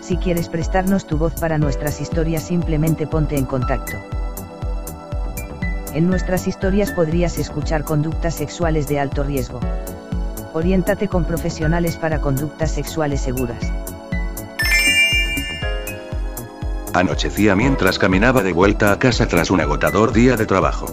Si quieres prestarnos tu voz para nuestras historias simplemente ponte en contacto. En nuestras historias podrías escuchar conductas sexuales de alto riesgo. Oriéntate con profesionales para conductas sexuales seguras. Anochecía mientras caminaba de vuelta a casa tras un agotador día de trabajo.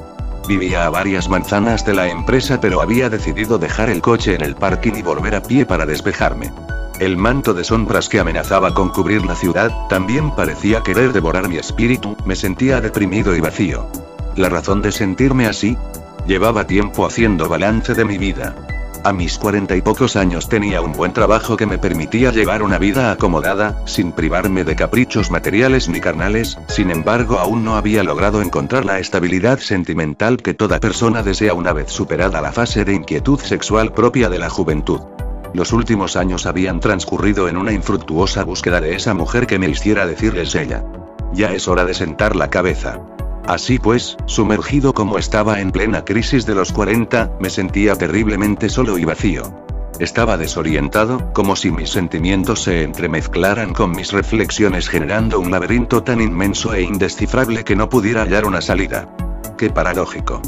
Vivía a varias manzanas de la empresa pero había decidido dejar el coche en el parking y volver a pie para despejarme. El manto de sombras que amenazaba con cubrir la ciudad, también parecía querer devorar mi espíritu, me sentía deprimido y vacío. ¿La razón de sentirme así? Llevaba tiempo haciendo balance de mi vida. A mis cuarenta y pocos años tenía un buen trabajo que me permitía llevar una vida acomodada, sin privarme de caprichos materiales ni carnales, sin embargo aún no había logrado encontrar la estabilidad sentimental que toda persona desea una vez superada la fase de inquietud sexual propia de la juventud. Los últimos años habían transcurrido en una infructuosa búsqueda de esa mujer que me hiciera decirles ella. Ya es hora de sentar la cabeza. Así pues, sumergido como estaba en plena crisis de los 40, me sentía terriblemente solo y vacío. Estaba desorientado, como si mis sentimientos se entremezclaran con mis reflexiones generando un laberinto tan inmenso e indescifrable que no pudiera hallar una salida. Qué paradójico.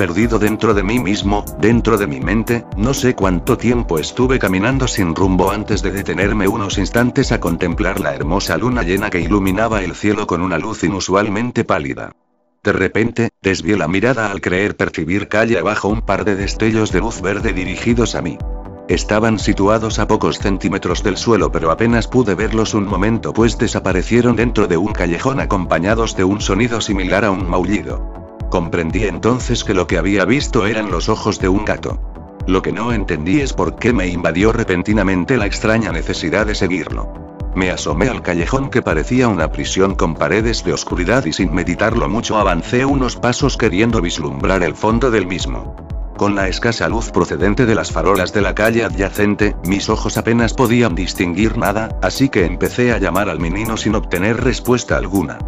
Perdido dentro de mí mismo, dentro de mi mente, no sé cuánto tiempo estuve caminando sin rumbo antes de detenerme unos instantes a contemplar la hermosa luna llena que iluminaba el cielo con una luz inusualmente pálida. De repente, desvié la mirada al creer percibir calle abajo un par de destellos de luz verde dirigidos a mí. Estaban situados a pocos centímetros del suelo pero apenas pude verlos un momento pues desaparecieron dentro de un callejón acompañados de un sonido similar a un maullido. Comprendí entonces que lo que había visto eran los ojos de un gato. Lo que no entendí es por qué me invadió repentinamente la extraña necesidad de seguirlo. Me asomé al callejón que parecía una prisión con paredes de oscuridad y sin meditarlo mucho avancé unos pasos queriendo vislumbrar el fondo del mismo. Con la escasa luz procedente de las farolas de la calle adyacente, mis ojos apenas podían distinguir nada, así que empecé a llamar al menino sin obtener respuesta alguna.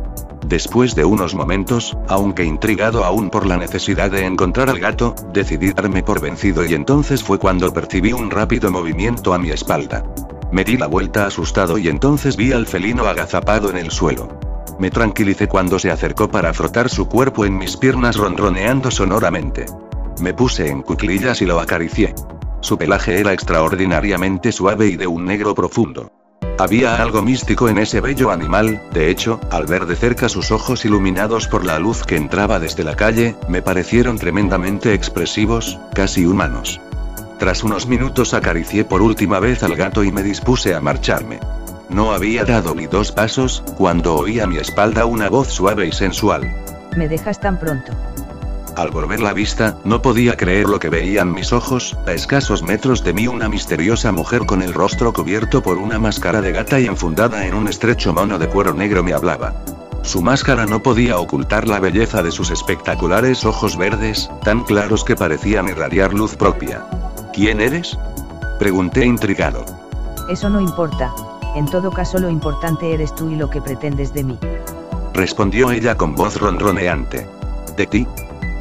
Después de unos momentos, aunque intrigado aún por la necesidad de encontrar al gato, decidí darme por vencido y entonces fue cuando percibí un rápido movimiento a mi espalda. Me di la vuelta asustado y entonces vi al felino agazapado en el suelo. Me tranquilicé cuando se acercó para frotar su cuerpo en mis piernas ronroneando sonoramente. Me puse en cuclillas y lo acaricié. Su pelaje era extraordinariamente suave y de un negro profundo. Había algo místico en ese bello animal, de hecho, al ver de cerca sus ojos iluminados por la luz que entraba desde la calle, me parecieron tremendamente expresivos, casi humanos. Tras unos minutos acaricié por última vez al gato y me dispuse a marcharme. No había dado ni dos pasos, cuando oí a mi espalda una voz suave y sensual. Me dejas tan pronto. Al volver la vista, no podía creer lo que veían mis ojos, a escasos metros de mí una misteriosa mujer con el rostro cubierto por una máscara de gata y enfundada en un estrecho mono de cuero negro me hablaba. Su máscara no podía ocultar la belleza de sus espectaculares ojos verdes, tan claros que parecían irradiar luz propia. ¿Quién eres? Pregunté intrigado. Eso no importa, en todo caso lo importante eres tú y lo que pretendes de mí. Respondió ella con voz ronroneante. ¿De ti?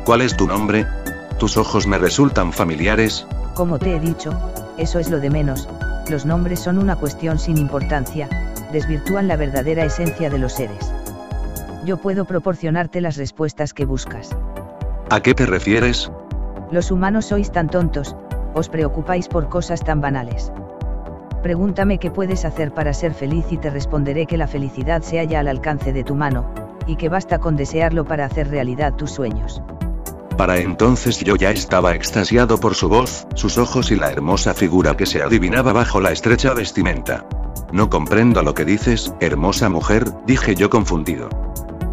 ¿Cuál es tu nombre? Tus ojos me resultan familiares. Como te he dicho, eso es lo de menos, los nombres son una cuestión sin importancia, desvirtúan la verdadera esencia de los seres. Yo puedo proporcionarte las respuestas que buscas. ¿A qué te refieres? Los humanos sois tan tontos, os preocupáis por cosas tan banales. Pregúntame qué puedes hacer para ser feliz y te responderé que la felicidad se halla al alcance de tu mano, y que basta con desearlo para hacer realidad tus sueños. Para entonces yo ya estaba extasiado por su voz, sus ojos y la hermosa figura que se adivinaba bajo la estrecha vestimenta. No comprendo lo que dices, hermosa mujer, dije yo confundido.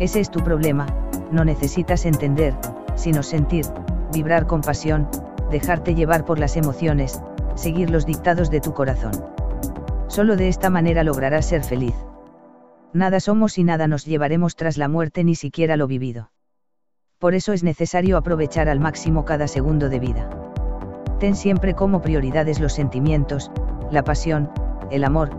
Ese es tu problema, no necesitas entender, sino sentir, vibrar con pasión, dejarte llevar por las emociones, seguir los dictados de tu corazón. Solo de esta manera lograrás ser feliz. Nada somos y nada nos llevaremos tras la muerte ni siquiera lo vivido. Por eso es necesario aprovechar al máximo cada segundo de vida. Ten siempre como prioridades los sentimientos, la pasión, el amor,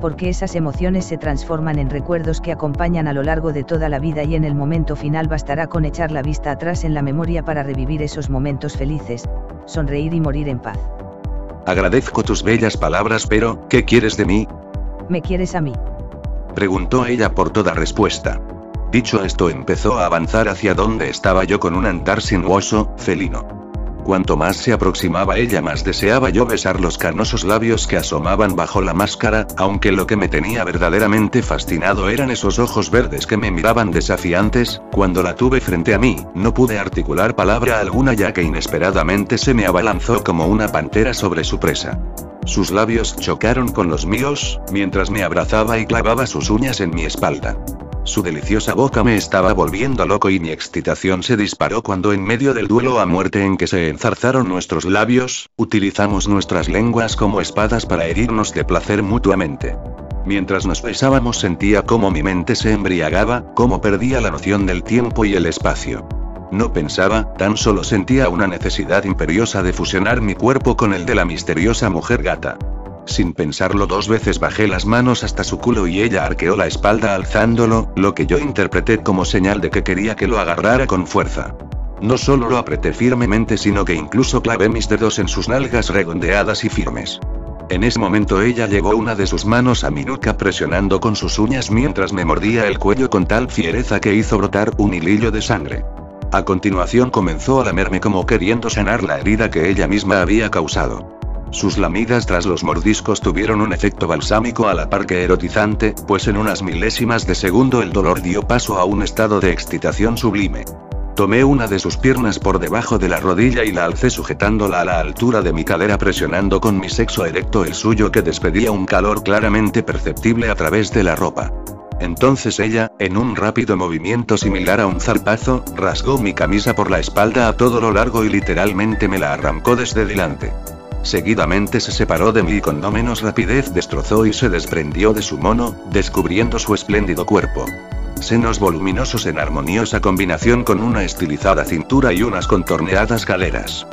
porque esas emociones se transforman en recuerdos que acompañan a lo largo de toda la vida y en el momento final bastará con echar la vista atrás en la memoria para revivir esos momentos felices, sonreír y morir en paz. Agradezco tus bellas palabras, pero, ¿qué quieres de mí? ¿Me quieres a mí? Preguntó ella por toda respuesta. Dicho esto empezó a avanzar hacia donde estaba yo con un andar sinuoso, felino. Cuanto más se aproximaba ella más deseaba yo besar los canosos labios que asomaban bajo la máscara, aunque lo que me tenía verdaderamente fascinado eran esos ojos verdes que me miraban desafiantes, cuando la tuve frente a mí, no pude articular palabra alguna ya que inesperadamente se me abalanzó como una pantera sobre su presa. Sus labios chocaron con los míos, mientras me abrazaba y clavaba sus uñas en mi espalda. Su deliciosa boca me estaba volviendo loco y mi excitación se disparó cuando en medio del duelo a muerte en que se enzarzaron nuestros labios, utilizamos nuestras lenguas como espadas para herirnos de placer mutuamente. Mientras nos besábamos sentía cómo mi mente se embriagaba, cómo perdía la noción del tiempo y el espacio. No pensaba, tan solo sentía una necesidad imperiosa de fusionar mi cuerpo con el de la misteriosa mujer gata. Sin pensarlo dos veces bajé las manos hasta su culo y ella arqueó la espalda alzándolo, lo que yo interpreté como señal de que quería que lo agarrara con fuerza. No solo lo apreté firmemente sino que incluso clavé mis dedos en sus nalgas redondeadas y firmes. En ese momento ella llegó una de sus manos a mi nuca presionando con sus uñas mientras me mordía el cuello con tal fiereza que hizo brotar un hilillo de sangre. A continuación comenzó a lamerme como queriendo sanar la herida que ella misma había causado. Sus lamidas tras los mordiscos tuvieron un efecto balsámico a la par que erotizante, pues en unas milésimas de segundo el dolor dio paso a un estado de excitación sublime. Tomé una de sus piernas por debajo de la rodilla y la alcé sujetándola a la altura de mi cadera presionando con mi sexo erecto el suyo que despedía un calor claramente perceptible a través de la ropa. Entonces ella, en un rápido movimiento similar a un zarpazo, rasgó mi camisa por la espalda a todo lo largo y literalmente me la arrancó desde delante. Seguidamente se separó de mí y con no menos rapidez destrozó y se desprendió de su mono, descubriendo su espléndido cuerpo. Senos voluminosos en armoniosa combinación con una estilizada cintura y unas contorneadas caderas.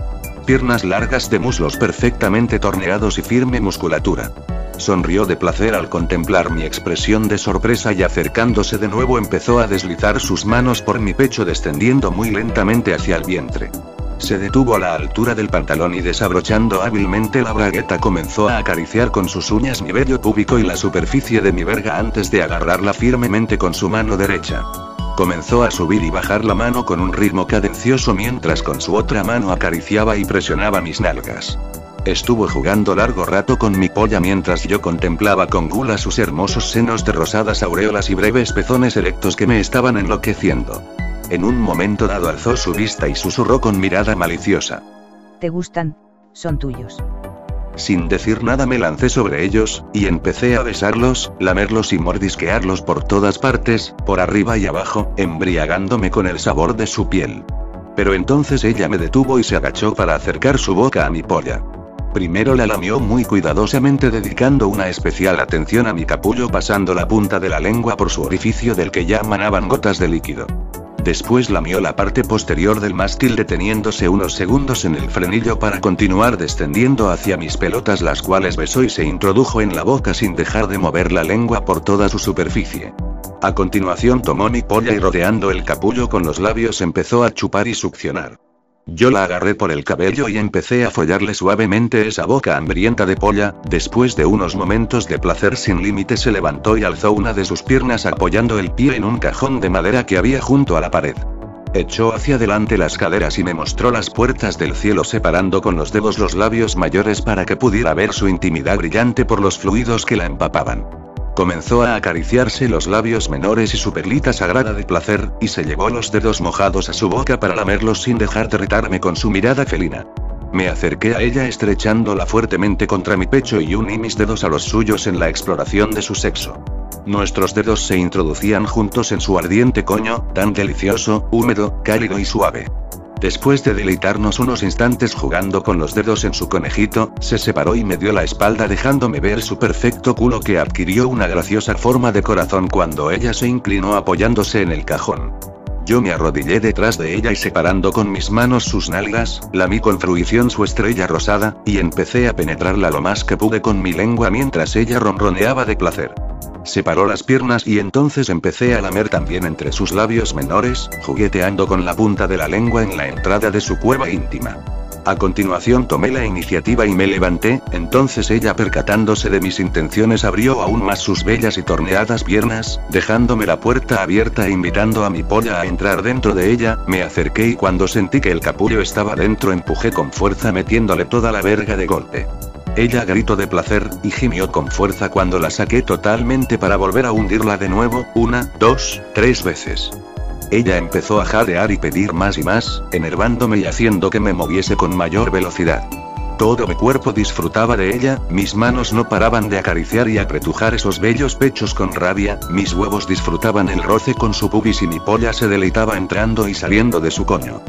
Piernas largas de muslos perfectamente torneados y firme musculatura. Sonrió de placer al contemplar mi expresión de sorpresa y acercándose de nuevo empezó a deslizar sus manos por mi pecho descendiendo muy lentamente hacia el vientre. Se detuvo a la altura del pantalón y desabrochando hábilmente la bragueta comenzó a acariciar con sus uñas mi vello púbico y la superficie de mi verga antes de agarrarla firmemente con su mano derecha. Comenzó a subir y bajar la mano con un ritmo cadencioso mientras con su otra mano acariciaba y presionaba mis nalgas. Estuvo jugando largo rato con mi polla mientras yo contemplaba con gula sus hermosos senos de rosadas aureolas y breves pezones erectos que me estaban enloqueciendo. En un momento dado alzó su vista y susurró con mirada maliciosa. ¿Te gustan? Son tuyos. Sin decir nada me lancé sobre ellos, y empecé a besarlos, lamerlos y mordisquearlos por todas partes, por arriba y abajo, embriagándome con el sabor de su piel. Pero entonces ella me detuvo y se agachó para acercar su boca a mi polla. Primero la lamió muy cuidadosamente dedicando una especial atención a mi capullo pasando la punta de la lengua por su orificio del que ya manaban gotas de líquido. Después lamió la parte posterior del mástil deteniéndose unos segundos en el frenillo para continuar descendiendo hacia mis pelotas las cuales besó y se introdujo en la boca sin dejar de mover la lengua por toda su superficie. A continuación tomó mi polla y rodeando el capullo con los labios empezó a chupar y succionar. Yo la agarré por el cabello y empecé a follarle suavemente esa boca hambrienta de polla, después de unos momentos de placer sin límite se levantó y alzó una de sus piernas apoyando el pie en un cajón de madera que había junto a la pared. Echó hacia adelante las caderas y me mostró las puertas del cielo separando con los dedos los labios mayores para que pudiera ver su intimidad brillante por los fluidos que la empapaban. Comenzó a acariciarse los labios menores y su perlita sagrada de placer, y se llevó los dedos mojados a su boca para lamerlos sin dejar de retarme con su mirada felina. Me acerqué a ella estrechándola fuertemente contra mi pecho y uní mis dedos a los suyos en la exploración de su sexo. Nuestros dedos se introducían juntos en su ardiente coño, tan delicioso, húmedo, cálido y suave. Después de deleitarnos unos instantes jugando con los dedos en su conejito, se separó y me dio la espalda dejándome ver su perfecto culo que adquirió una graciosa forma de corazón cuando ella se inclinó apoyándose en el cajón. Yo me arrodillé detrás de ella y separando con mis manos sus nalgas, lamí con fruición su estrella rosada, y empecé a penetrarla lo más que pude con mi lengua mientras ella ronroneaba de placer. Separó las piernas y entonces empecé a lamer también entre sus labios menores, jugueteando con la punta de la lengua en la entrada de su cueva íntima. A continuación tomé la iniciativa y me levanté, entonces ella percatándose de mis intenciones abrió aún más sus bellas y torneadas piernas, dejándome la puerta abierta e invitando a mi polla a entrar dentro de ella, me acerqué y cuando sentí que el capullo estaba dentro empujé con fuerza metiéndole toda la verga de golpe. Ella gritó de placer, y gimió con fuerza cuando la saqué totalmente para volver a hundirla de nuevo, una, dos, tres veces. Ella empezó a jadear y pedir más y más, enervándome y haciendo que me moviese con mayor velocidad. Todo mi cuerpo disfrutaba de ella, mis manos no paraban de acariciar y apretujar esos bellos pechos con rabia, mis huevos disfrutaban el roce con su pubis y mi polla se deleitaba entrando y saliendo de su coño.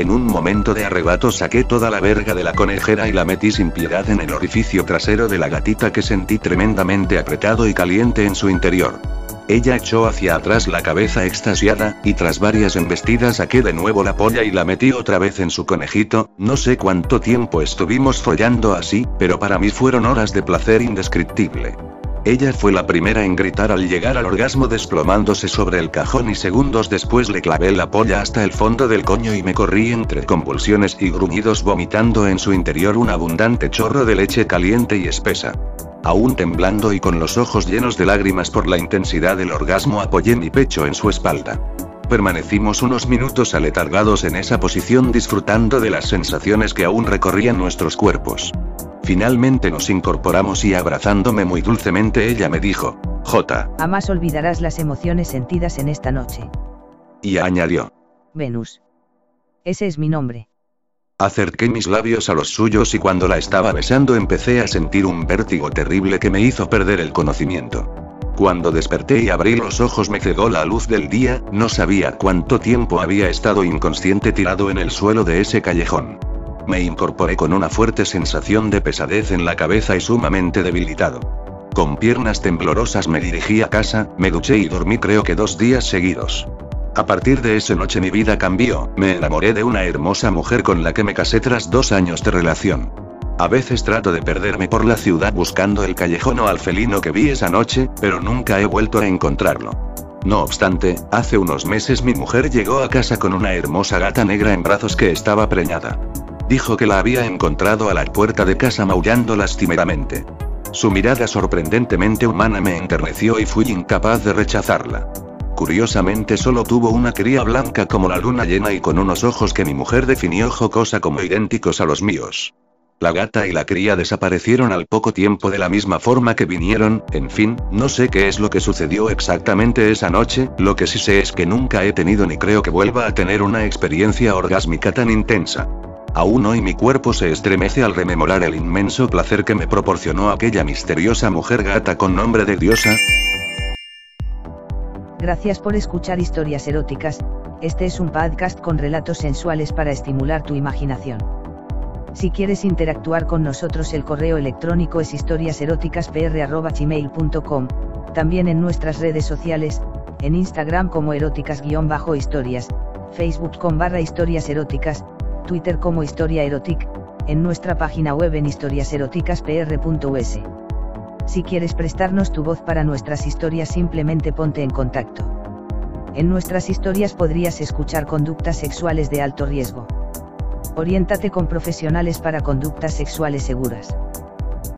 En un momento de arrebato saqué toda la verga de la conejera y la metí sin piedad en el orificio trasero de la gatita que sentí tremendamente apretado y caliente en su interior. Ella echó hacia atrás la cabeza extasiada, y tras varias embestidas saqué de nuevo la polla y la metí otra vez en su conejito, no sé cuánto tiempo estuvimos follando así, pero para mí fueron horas de placer indescriptible. Ella fue la primera en gritar al llegar al orgasmo desplomándose sobre el cajón y segundos después le clavé la polla hasta el fondo del coño y me corrí entre convulsiones y gruñidos vomitando en su interior un abundante chorro de leche caliente y espesa. Aún temblando y con los ojos llenos de lágrimas por la intensidad del orgasmo apoyé mi pecho en su espalda. Permanecimos unos minutos aletargados en esa posición disfrutando de las sensaciones que aún recorrían nuestros cuerpos. Finalmente nos incorporamos y abrazándome muy dulcemente ella me dijo, J. Jamás olvidarás las emociones sentidas en esta noche. Y añadió, Venus. Ese es mi nombre. Acerqué mis labios a los suyos y cuando la estaba besando empecé a sentir un vértigo terrible que me hizo perder el conocimiento. Cuando desperté y abrí los ojos me cegó la luz del día, no sabía cuánto tiempo había estado inconsciente tirado en el suelo de ese callejón. Me incorporé con una fuerte sensación de pesadez en la cabeza y sumamente debilitado. Con piernas temblorosas me dirigí a casa, me duché y dormí creo que dos días seguidos. A partir de esa noche mi vida cambió, me enamoré de una hermosa mujer con la que me casé tras dos años de relación. A veces trato de perderme por la ciudad buscando el callejón o al felino que vi esa noche, pero nunca he vuelto a encontrarlo. No obstante, hace unos meses mi mujer llegó a casa con una hermosa gata negra en brazos que estaba preñada. Dijo que la había encontrado a la puerta de casa maullando lastimeramente. Su mirada sorprendentemente humana me enterneció y fui incapaz de rechazarla. Curiosamente solo tuvo una cría blanca como la luna llena y con unos ojos que mi mujer definió jocosa como idénticos a los míos. La gata y la cría desaparecieron al poco tiempo de la misma forma que vinieron, en fin, no sé qué es lo que sucedió exactamente esa noche, lo que sí sé es que nunca he tenido ni creo que vuelva a tener una experiencia orgásmica tan intensa. Aún hoy mi cuerpo se estremece al rememorar el inmenso placer que me proporcionó aquella misteriosa mujer gata con nombre de diosa, Gracias por escuchar historias eróticas, este es un podcast con relatos sensuales para estimular tu imaginación. Si quieres interactuar con nosotros el correo electrónico es historiaseroticaspr.gmail.com, también en nuestras redes sociales, en Instagram como eróticas-historias, Facebook con barra historias eróticas, Twitter como historia erotic, en nuestra página web en historiaseroticaspr.us. Si quieres prestarnos tu voz para nuestras historias simplemente ponte en contacto. En nuestras historias podrías escuchar conductas sexuales de alto riesgo. Oriéntate con profesionales para conductas sexuales seguras.